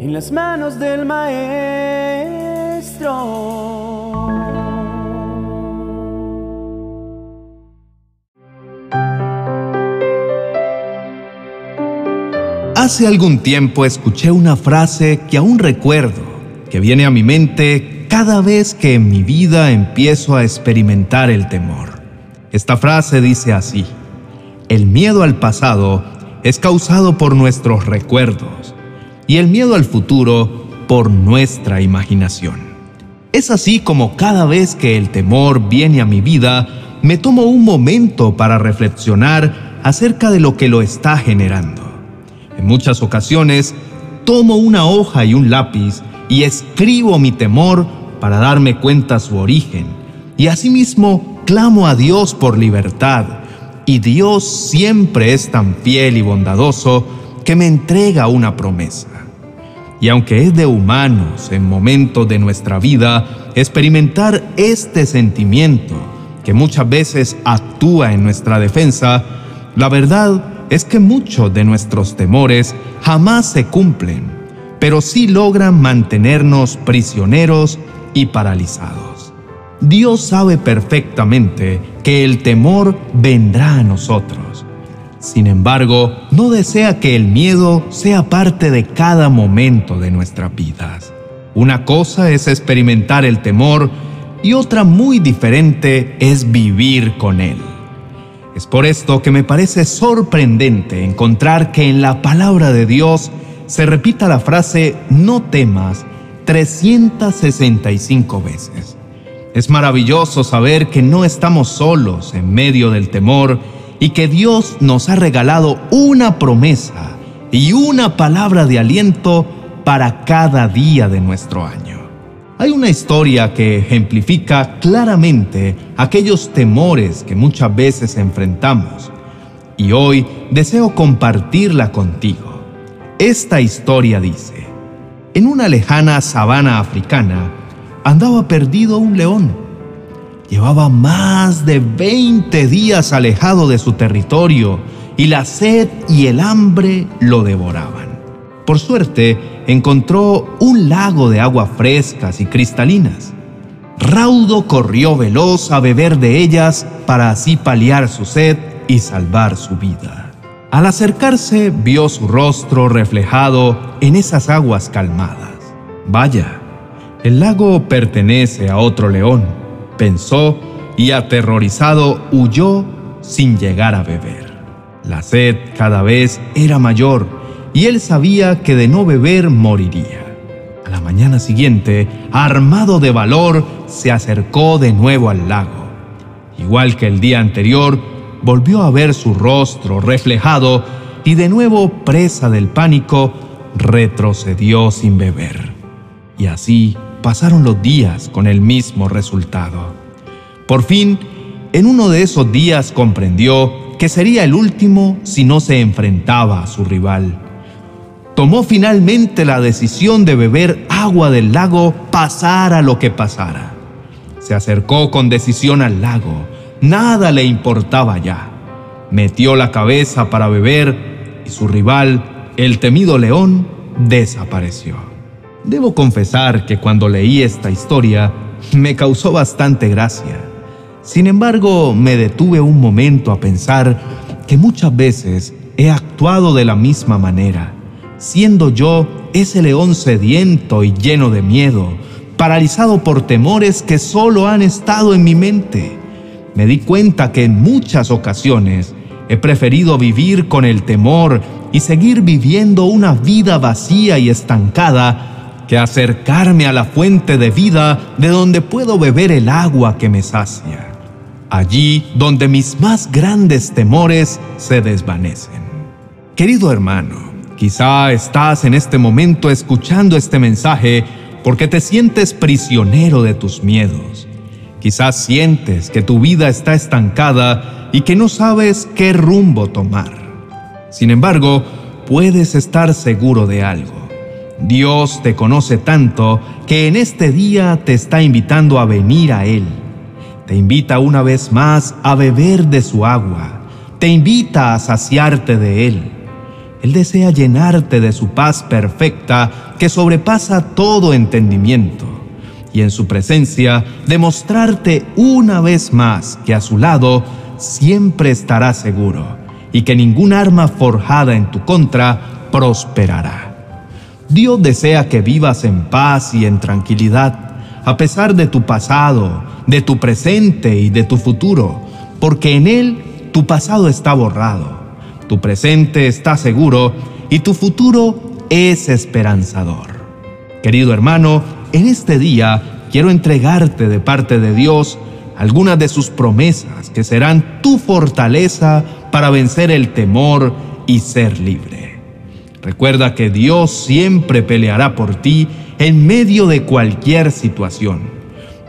en las manos del maestro. Hace algún tiempo escuché una frase que aún recuerdo, que viene a mi mente cada vez que en mi vida empiezo a experimentar el temor. Esta frase dice así, el miedo al pasado es causado por nuestros recuerdos y el miedo al futuro por nuestra imaginación. Es así como cada vez que el temor viene a mi vida, me tomo un momento para reflexionar acerca de lo que lo está generando. En muchas ocasiones, tomo una hoja y un lápiz y escribo mi temor para darme cuenta su origen. Y asimismo, clamo a Dios por libertad. Y Dios siempre es tan fiel y bondadoso que me entrega una promesa. Y aunque es de humanos en momentos de nuestra vida experimentar este sentimiento que muchas veces actúa en nuestra defensa, la verdad es que muchos de nuestros temores jamás se cumplen, pero sí logran mantenernos prisioneros y paralizados. Dios sabe perfectamente que el temor vendrá a nosotros. Sin embargo, no desea que el miedo sea parte de cada momento de nuestras vidas. Una cosa es experimentar el temor y otra muy diferente es vivir con él. Es por esto que me parece sorprendente encontrar que en la palabra de Dios se repita la frase no temas 365 veces. Es maravilloso saber que no estamos solos en medio del temor y que Dios nos ha regalado una promesa y una palabra de aliento para cada día de nuestro año. Hay una historia que ejemplifica claramente aquellos temores que muchas veces enfrentamos y hoy deseo compartirla contigo. Esta historia dice, en una lejana sabana africana andaba perdido un león. Llevaba más de 20 días alejado de su territorio y la sed y el hambre lo devoraban. Por suerte, encontró un lago de agua frescas y cristalinas. Raudo corrió veloz a beber de ellas para así paliar su sed y salvar su vida. Al acercarse vio su rostro reflejado en esas aguas calmadas. Vaya, el lago pertenece a otro león, pensó y aterrorizado huyó sin llegar a beber. La sed cada vez era mayor y él sabía que de no beber moriría. A la mañana siguiente, armado de valor, se acercó de nuevo al lago. Igual que el día anterior, volvió a ver su rostro reflejado y de nuevo presa del pánico, retrocedió sin beber. Y así pasaron los días con el mismo resultado. Por fin, en uno de esos días comprendió que sería el último si no se enfrentaba a su rival tomó finalmente la decisión de beber agua del lago pasara lo que pasara. Se acercó con decisión al lago, nada le importaba ya. Metió la cabeza para beber y su rival, el temido león, desapareció. Debo confesar que cuando leí esta historia me causó bastante gracia. Sin embargo, me detuve un momento a pensar que muchas veces he actuado de la misma manera siendo yo ese león sediento y lleno de miedo, paralizado por temores que solo han estado en mi mente. Me di cuenta que en muchas ocasiones he preferido vivir con el temor y seguir viviendo una vida vacía y estancada que acercarme a la fuente de vida de donde puedo beber el agua que me sacia. Allí donde mis más grandes temores se desvanecen. Querido hermano, Quizá estás en este momento escuchando este mensaje porque te sientes prisionero de tus miedos. Quizás sientes que tu vida está estancada y que no sabes qué rumbo tomar. Sin embargo, puedes estar seguro de algo. Dios te conoce tanto que en este día te está invitando a venir a Él. Te invita una vez más a beber de su agua. Te invita a saciarte de Él Él desea llenarte de su paz perfecta que sobrepasa todo entendimiento y en su presencia demostrarte una vez más que a su lado siempre estarás seguro y que ningún arma forjada en tu contra prosperará. Dios desea que vivas en paz y en tranquilidad, a pesar de tu pasado, de tu presente y de tu futuro, porque en Él tu pasado está borrado, tu presente está seguro y tu futuro es esperanzador. Querido hermano, en este día quiero entregarte de parte de Dios algunas de sus promesas que serán tu fortaleza para vencer el temor y ser libre. Recuerda que Dios siempre peleará por ti en medio de cualquier situación,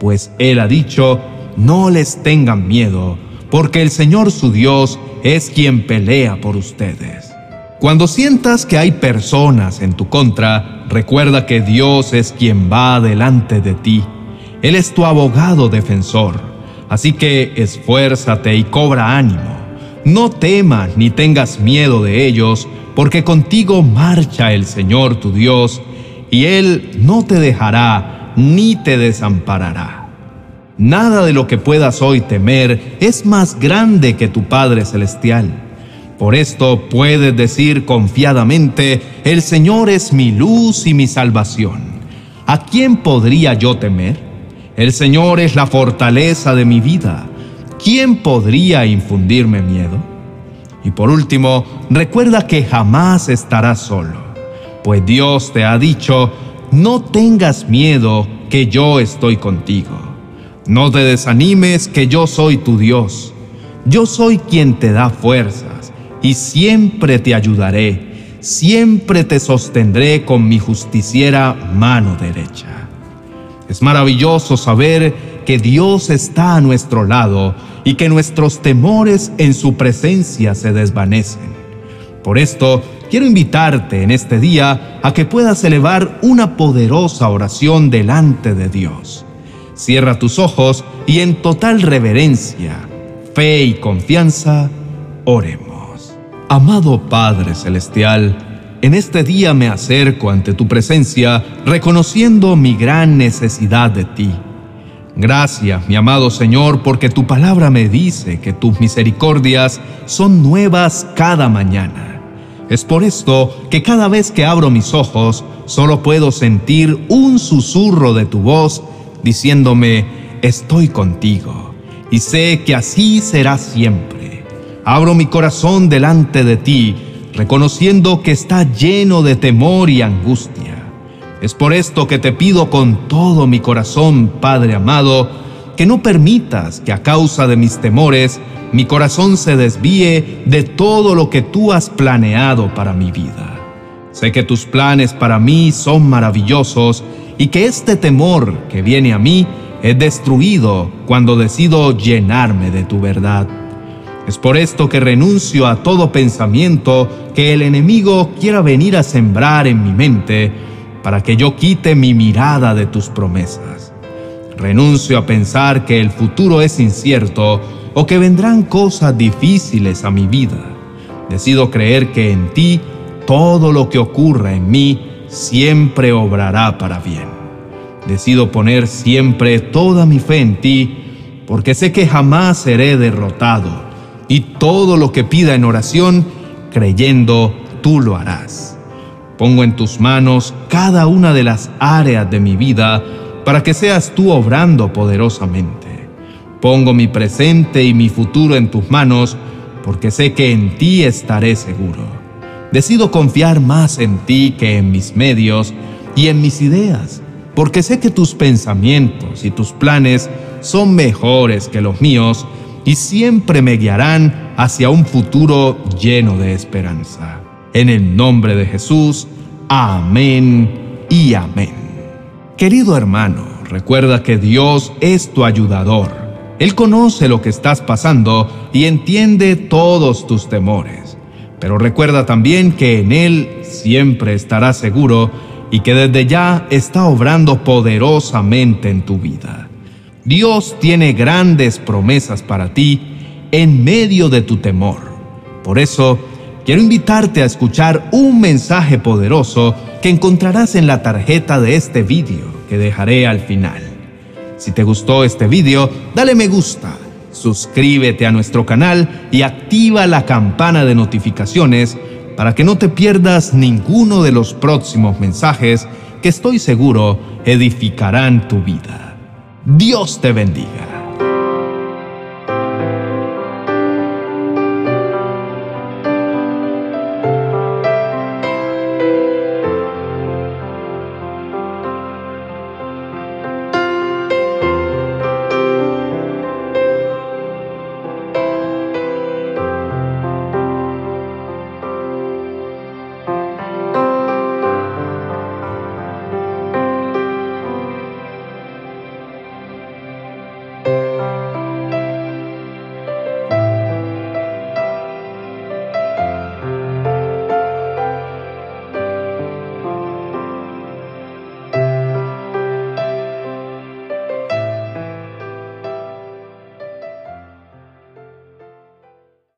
pues Él ha dicho, no les tengan miedo, porque el Señor su Dios es quien pelea por ustedes. Cuando sientas que hay personas en tu contra, recuerda que Dios es quien va delante de ti. Él es tu abogado defensor. Así que esfuérzate y cobra ánimo. No temas ni tengas miedo de ellos, porque contigo marcha el Señor tu Dios, y Él no te dejará ni te desamparará. Nada de lo que puedas hoy temer es más grande que tu Padre Celestial. Por esto puedes decir confiadamente, el Señor es mi luz y mi salvación. ¿A quién podría yo temer? El Señor es la fortaleza de mi vida. ¿Quién podría infundirme miedo? Y por último, recuerda que jamás estarás solo, pues Dios te ha dicho, no tengas miedo que yo estoy contigo. No te desanimes que yo soy tu Dios. Yo soy quien te da fuerzas y siempre te ayudaré, siempre te sostendré con mi justiciera mano derecha. Es maravilloso saber que Dios está a nuestro lado y que nuestros temores en su presencia se desvanecen. Por esto, quiero invitarte en este día a que puedas elevar una poderosa oración delante de Dios. Cierra tus ojos y en total reverencia, fe y confianza, oremos. Amado Padre Celestial, en este día me acerco ante tu presencia reconociendo mi gran necesidad de ti Gracias, mi amado Señor, porque tu palabra me dice que tus misericordias son nuevas cada mañana. Es por esto que cada vez que abro mis ojos, solo puedo sentir un susurro de tu voz diciéndome, estoy contigo, y sé que así será siempre. Abro mi corazón delante de ti, reconociendo que está lleno de temor y angustia es por esto que te pido con todo mi corazón, Padre amado, que no permitas que a causa de mis temores mi corazón se desvíe de todo lo que tú has planeado para mi vida. Sé que tus planes para mí son maravillosos y que este temor que viene a mí es destruido cuando decido llenarme de tu verdad. Es por esto que renuncio a todo pensamiento que el enemigo quiera venir a sembrar en mi mente para que yo quite mi mirada de tus promesas. Renuncio a pensar que el futuro es incierto o que vendrán cosas difíciles a mi vida. Decido creer que en ti todo lo que ocurra en mí siempre obrará para bien. Decido poner siempre toda mi fe en ti porque sé que jamás seré derrotado y todo lo que pida en oración, creyendo, tú lo harás. Pongo en tus manos cada una de las áreas de mi vida para que seas tú obrando poderosamente. Pongo mi presente y mi futuro en tus manos porque sé que en ti estaré seguro. Decido confiar más en ti que en mis medios y en mis ideas, porque sé que tus pensamientos y tus planes son mejores que los míos y siempre me guiarán hacia un futuro lleno de esperanza. En el nombre de Jesús, amén y amén. Querido hermano, recuerda que Dios es tu ayudador. Él conoce lo que estás pasando y entiende todos tus temores. Pero recuerda también que en Él siempre estarás seguro y que desde ya está obrando poderosamente en tu vida. Dios tiene grandes promesas para ti en medio de tu temor. Por eso, quiero invitarte a escuchar un mensaje poderoso que encontrarás en la tarjeta de este vídeo que dejaré al final. Si te gustó este vídeo, dale me gusta, suscríbete a nuestro canal y activa la campana de notificaciones para que no te pierdas ninguno de los próximos mensajes que estoy seguro edificarán tu vida. Dios te bendiga.